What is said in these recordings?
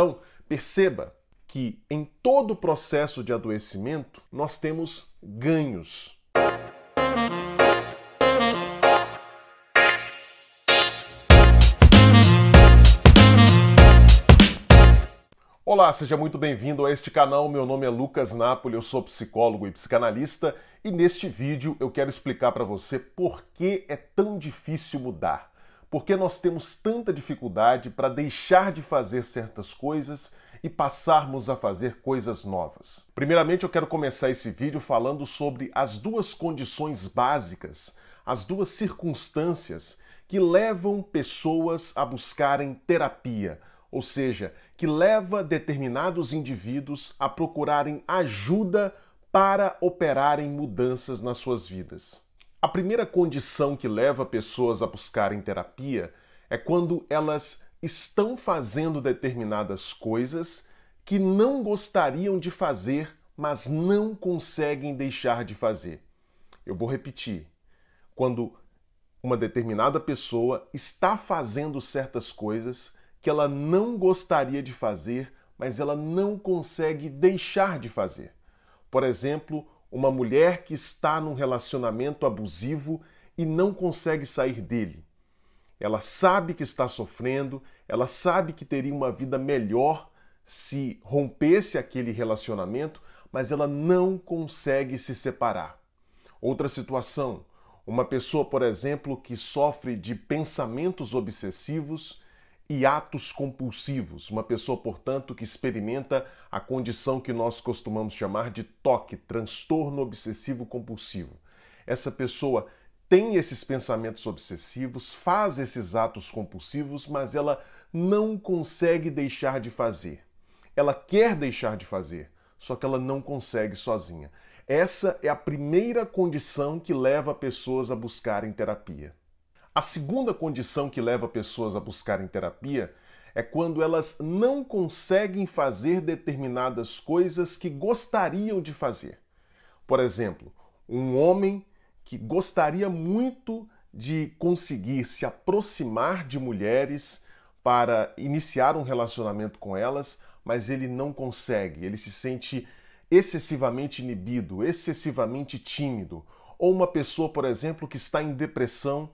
Então, perceba que em todo o processo de adoecimento nós temos ganhos. Olá, seja muito bem-vindo a este canal. Meu nome é Lucas Napoli, eu sou psicólogo e psicanalista e neste vídeo eu quero explicar para você por que é tão difícil mudar. Por que nós temos tanta dificuldade para deixar de fazer certas coisas e passarmos a fazer coisas novas. Primeiramente, eu quero começar esse vídeo falando sobre as duas condições básicas, as duas circunstâncias que levam pessoas a buscarem terapia ou seja, que leva determinados indivíduos a procurarem ajuda para operarem mudanças nas suas vidas. A primeira condição que leva pessoas a buscarem terapia é quando elas estão fazendo determinadas coisas que não gostariam de fazer, mas não conseguem deixar de fazer. Eu vou repetir. Quando uma determinada pessoa está fazendo certas coisas que ela não gostaria de fazer, mas ela não consegue deixar de fazer. Por exemplo, uma mulher que está num relacionamento abusivo e não consegue sair dele. Ela sabe que está sofrendo, ela sabe que teria uma vida melhor se rompesse aquele relacionamento, mas ela não consegue se separar. Outra situação, uma pessoa, por exemplo, que sofre de pensamentos obsessivos e atos compulsivos. Uma pessoa, portanto, que experimenta a condição que nós costumamos chamar de TOC, transtorno obsessivo compulsivo. Essa pessoa tem esses pensamentos obsessivos, faz esses atos compulsivos, mas ela não consegue deixar de fazer. Ela quer deixar de fazer, só que ela não consegue sozinha. Essa é a primeira condição que leva pessoas a buscarem terapia. A segunda condição que leva pessoas a buscarem terapia é quando elas não conseguem fazer determinadas coisas que gostariam de fazer. Por exemplo, um homem que gostaria muito de conseguir se aproximar de mulheres para iniciar um relacionamento com elas, mas ele não consegue, ele se sente excessivamente inibido, excessivamente tímido. Ou uma pessoa, por exemplo, que está em depressão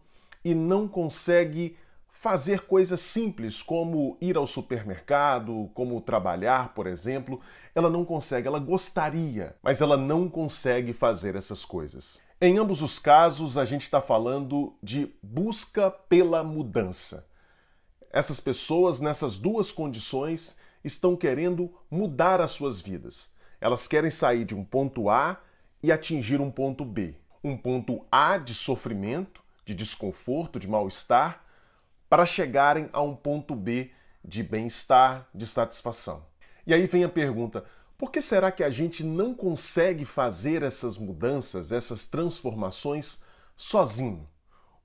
e não consegue fazer coisas simples como ir ao supermercado, como trabalhar, por exemplo. Ela não consegue, ela gostaria, mas ela não consegue fazer essas coisas. Em ambos os casos, a gente está falando de busca pela mudança. Essas pessoas, nessas duas condições, estão querendo mudar as suas vidas. Elas querem sair de um ponto A e atingir um ponto B. Um ponto A de sofrimento de desconforto, de mal-estar, para chegarem a um ponto B de bem-estar, de satisfação. E aí vem a pergunta: por que será que a gente não consegue fazer essas mudanças, essas transformações sozinho?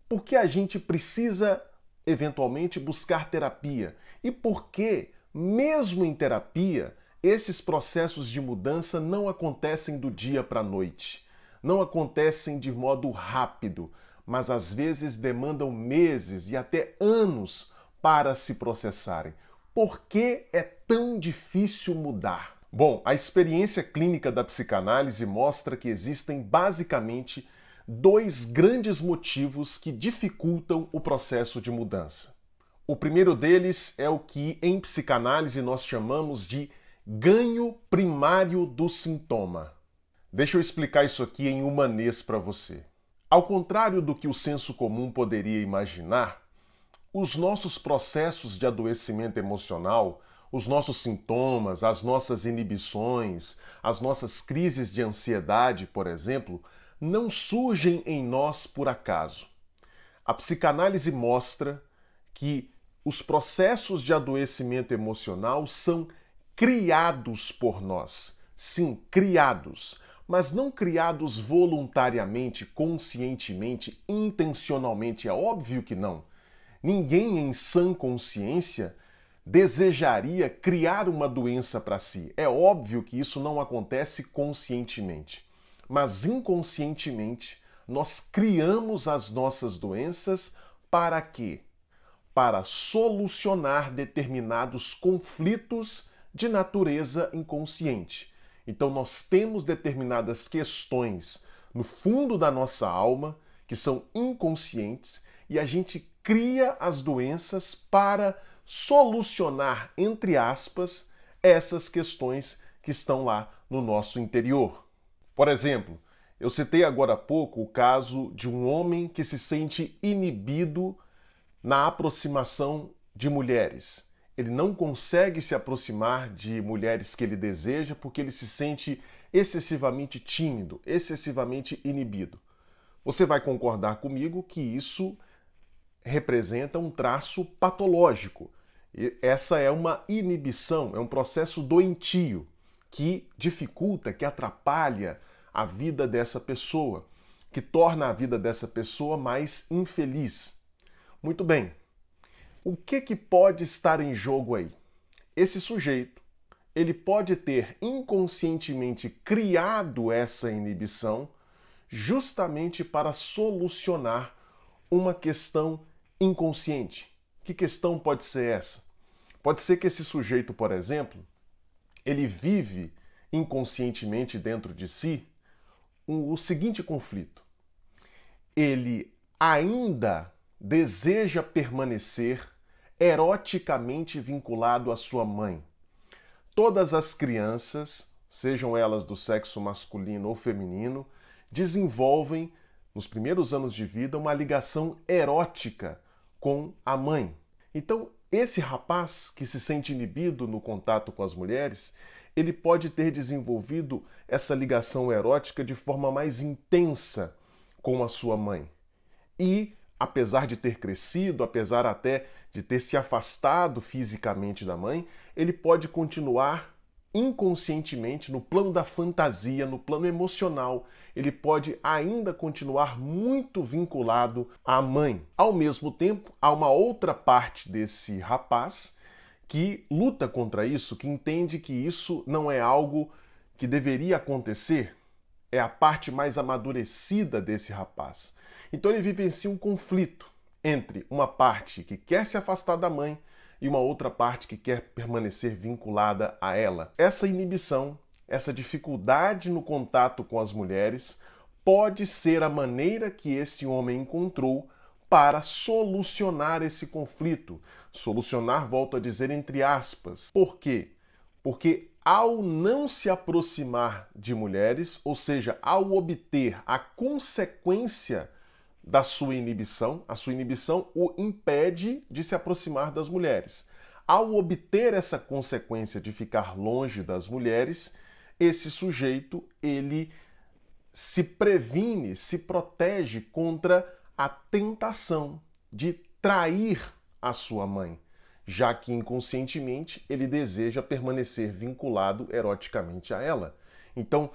Por que a gente precisa eventualmente buscar terapia? E por que, mesmo em terapia, esses processos de mudança não acontecem do dia para a noite? Não acontecem de modo rápido, mas às vezes demandam meses e até anos para se processarem. Por que é tão difícil mudar? Bom, a experiência clínica da psicanálise mostra que existem basicamente dois grandes motivos que dificultam o processo de mudança. O primeiro deles é o que em psicanálise nós chamamos de ganho primário do sintoma. Deixa eu explicar isso aqui em humanês para você. Ao contrário do que o senso comum poderia imaginar, os nossos processos de adoecimento emocional, os nossos sintomas, as nossas inibições, as nossas crises de ansiedade, por exemplo, não surgem em nós por acaso. A psicanálise mostra que os processos de adoecimento emocional são criados por nós. Sim, criados mas não criados voluntariamente, conscientemente, intencionalmente. É óbvio que não. Ninguém em sã consciência desejaria criar uma doença para si. É óbvio que isso não acontece conscientemente. Mas inconscientemente, nós criamos as nossas doenças para quê? para solucionar determinados conflitos de natureza inconsciente. Então, nós temos determinadas questões no fundo da nossa alma que são inconscientes e a gente cria as doenças para solucionar, entre aspas, essas questões que estão lá no nosso interior. Por exemplo, eu citei agora há pouco o caso de um homem que se sente inibido na aproximação de mulheres. Ele não consegue se aproximar de mulheres que ele deseja porque ele se sente excessivamente tímido, excessivamente inibido. Você vai concordar comigo que isso representa um traço patológico. Essa é uma inibição, é um processo doentio que dificulta, que atrapalha a vida dessa pessoa, que torna a vida dessa pessoa mais infeliz. Muito bem. O que, que pode estar em jogo aí? Esse sujeito, ele pode ter inconscientemente criado essa inibição justamente para solucionar uma questão inconsciente. Que questão pode ser essa? Pode ser que esse sujeito, por exemplo, ele vive inconscientemente dentro de si o seguinte conflito. Ele ainda deseja permanecer eroticamente vinculado à sua mãe. Todas as crianças, sejam elas do sexo masculino ou feminino, desenvolvem, nos primeiros anos de vida, uma ligação erótica com a mãe. Então, esse rapaz que se sente inibido no contato com as mulheres, ele pode ter desenvolvido essa ligação erótica de forma mais intensa com a sua mãe. E apesar de ter crescido, apesar até de ter se afastado fisicamente da mãe, ele pode continuar inconscientemente no plano da fantasia, no plano emocional, ele pode ainda continuar muito vinculado à mãe. Ao mesmo tempo, há uma outra parte desse rapaz que luta contra isso, que entende que isso não é algo que deveria acontecer, é a parte mais amadurecida desse rapaz. Então ele vivencia um conflito entre uma parte que quer se afastar da mãe e uma outra parte que quer permanecer vinculada a ela. Essa inibição, essa dificuldade no contato com as mulheres, pode ser a maneira que esse homem encontrou para solucionar esse conflito. Solucionar, volto a dizer, entre aspas. Por quê? Porque ao não se aproximar de mulheres, ou seja, ao obter a consequência da sua inibição, a sua inibição o impede de se aproximar das mulheres. Ao obter essa consequência de ficar longe das mulheres, esse sujeito ele se previne, se protege contra a tentação de trair a sua mãe, já que inconscientemente ele deseja permanecer vinculado eroticamente a ela. Então,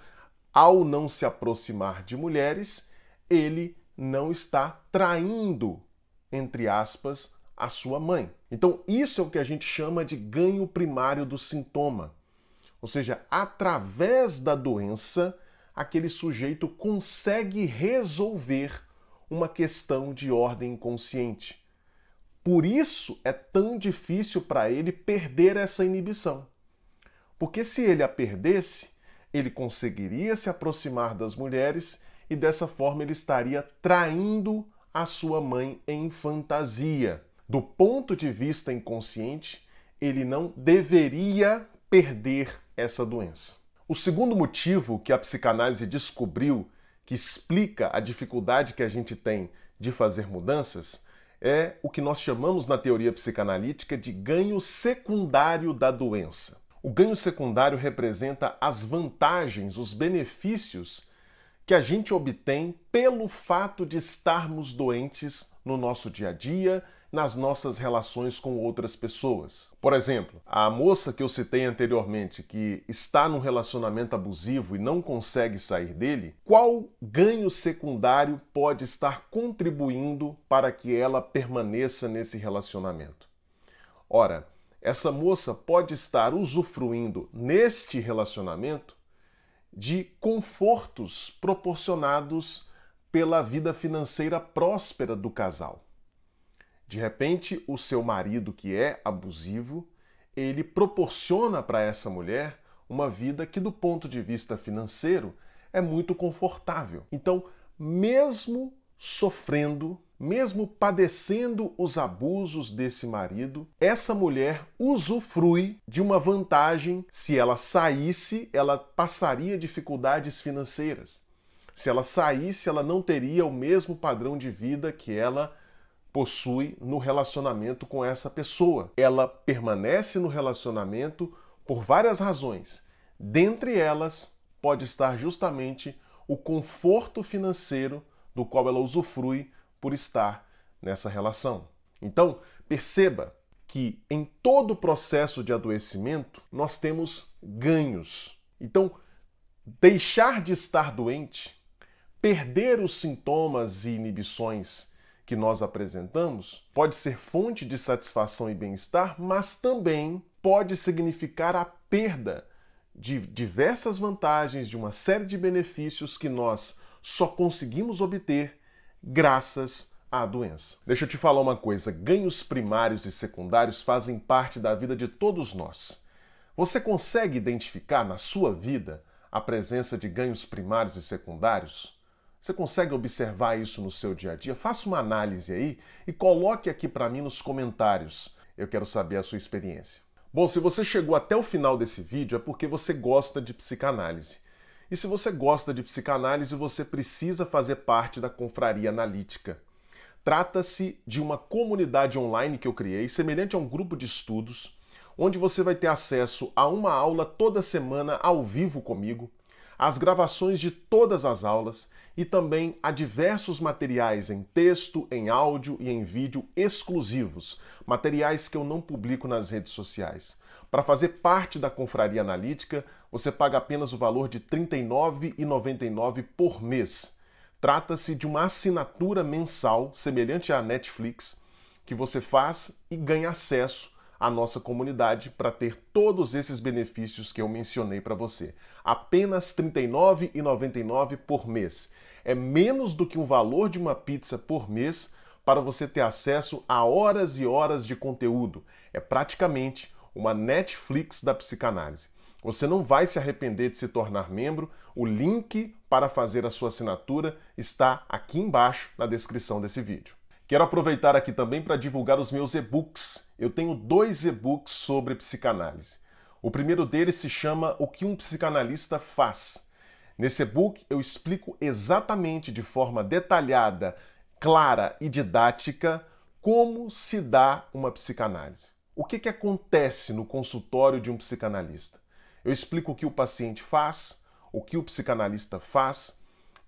ao não se aproximar de mulheres, ele não está traindo, entre aspas, a sua mãe. Então, isso é o que a gente chama de ganho primário do sintoma. Ou seja, através da doença, aquele sujeito consegue resolver uma questão de ordem consciente. Por isso é tão difícil para ele perder essa inibição. Porque se ele a perdesse, ele conseguiria se aproximar das mulheres e dessa forma ele estaria traindo a sua mãe em fantasia. Do ponto de vista inconsciente, ele não deveria perder essa doença. O segundo motivo que a psicanálise descobriu que explica a dificuldade que a gente tem de fazer mudanças é o que nós chamamos na teoria psicanalítica de ganho secundário da doença. O ganho secundário representa as vantagens, os benefícios que a gente obtém pelo fato de estarmos doentes no nosso dia a dia, nas nossas relações com outras pessoas. Por exemplo, a moça que eu citei anteriormente, que está num relacionamento abusivo e não consegue sair dele, qual ganho secundário pode estar contribuindo para que ela permaneça nesse relacionamento? Ora, essa moça pode estar usufruindo neste relacionamento de confortos proporcionados pela vida financeira próspera do casal. De repente, o seu marido, que é abusivo, ele proporciona para essa mulher uma vida que, do ponto de vista financeiro, é muito confortável. Então, mesmo sofrendo, mesmo padecendo os abusos desse marido, essa mulher usufrui de uma vantagem. Se ela saísse, ela passaria dificuldades financeiras. Se ela saísse, ela não teria o mesmo padrão de vida que ela possui no relacionamento com essa pessoa. Ela permanece no relacionamento por várias razões. Dentre elas, pode estar justamente o conforto financeiro do qual ela usufrui por estar nessa relação. Então, perceba que em todo o processo de adoecimento nós temos ganhos. Então, deixar de estar doente, perder os sintomas e inibições que nós apresentamos pode ser fonte de satisfação e bem-estar, mas também pode significar a perda de diversas vantagens, de uma série de benefícios que nós só conseguimos obter graças à doença. Deixa eu te falar uma coisa: ganhos primários e secundários fazem parte da vida de todos nós. Você consegue identificar na sua vida a presença de ganhos primários e secundários? Você consegue observar isso no seu dia a dia? Faça uma análise aí e coloque aqui para mim nos comentários. Eu quero saber a sua experiência. Bom, se você chegou até o final desse vídeo é porque você gosta de psicanálise. E se você gosta de psicanálise, você precisa fazer parte da Confraria Analítica. Trata-se de uma comunidade online que eu criei, semelhante a um grupo de estudos, onde você vai ter acesso a uma aula toda semana ao vivo comigo, as gravações de todas as aulas e também a diversos materiais em texto, em áudio e em vídeo exclusivos, materiais que eu não publico nas redes sociais. Para fazer parte da Confraria Analítica, você paga apenas o valor de R$ 39,99 por mês. Trata-se de uma assinatura mensal, semelhante à Netflix, que você faz e ganha acesso à nossa comunidade para ter todos esses benefícios que eu mencionei para você. Apenas R$ 39,99 por mês é menos do que o valor de uma pizza por mês para você ter acesso a horas e horas de conteúdo. É praticamente uma Netflix da psicanálise. Você não vai se arrepender de se tornar membro. O link para fazer a sua assinatura está aqui embaixo na descrição desse vídeo. Quero aproveitar aqui também para divulgar os meus e-books. Eu tenho dois e-books sobre psicanálise. O primeiro deles se chama O que um psicanalista faz. Nesse e-book eu explico exatamente de forma detalhada, clara e didática como se dá uma psicanálise. O que, que acontece no consultório de um psicanalista? Eu explico o que o paciente faz, o que o psicanalista faz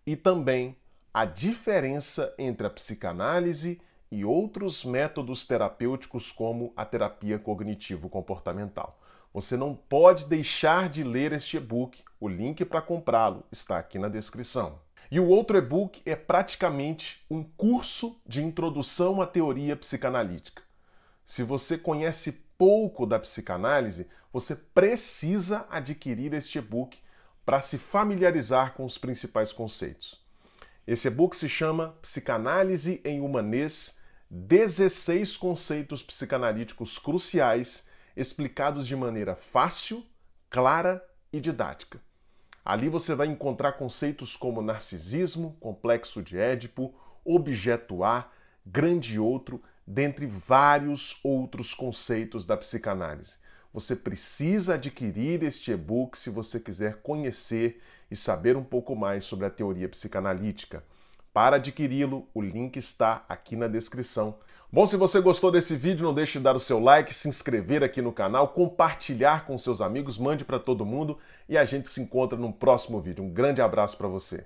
e também a diferença entre a psicanálise e outros métodos terapêuticos como a terapia cognitivo-comportamental. Você não pode deixar de ler este e-book. O link para comprá-lo está aqui na descrição. E o outro e-book é praticamente um curso de introdução à teoria psicanalítica. Se você conhece pouco da psicanálise, você precisa adquirir este e-book para se familiarizar com os principais conceitos. Esse e-book se chama Psicanálise em Humanês: 16 conceitos psicanalíticos cruciais explicados de maneira fácil, clara e didática. Ali você vai encontrar conceitos como narcisismo, complexo de Édipo, objeto A, grande outro, dentre vários outros conceitos da psicanálise. Você precisa adquirir este e-book se você quiser conhecer e saber um pouco mais sobre a teoria psicanalítica. Para adquiri-lo, o link está aqui na descrição. Bom, se você gostou desse vídeo, não deixe de dar o seu like, se inscrever aqui no canal, compartilhar com seus amigos, mande para todo mundo e a gente se encontra no próximo vídeo. Um grande abraço para você.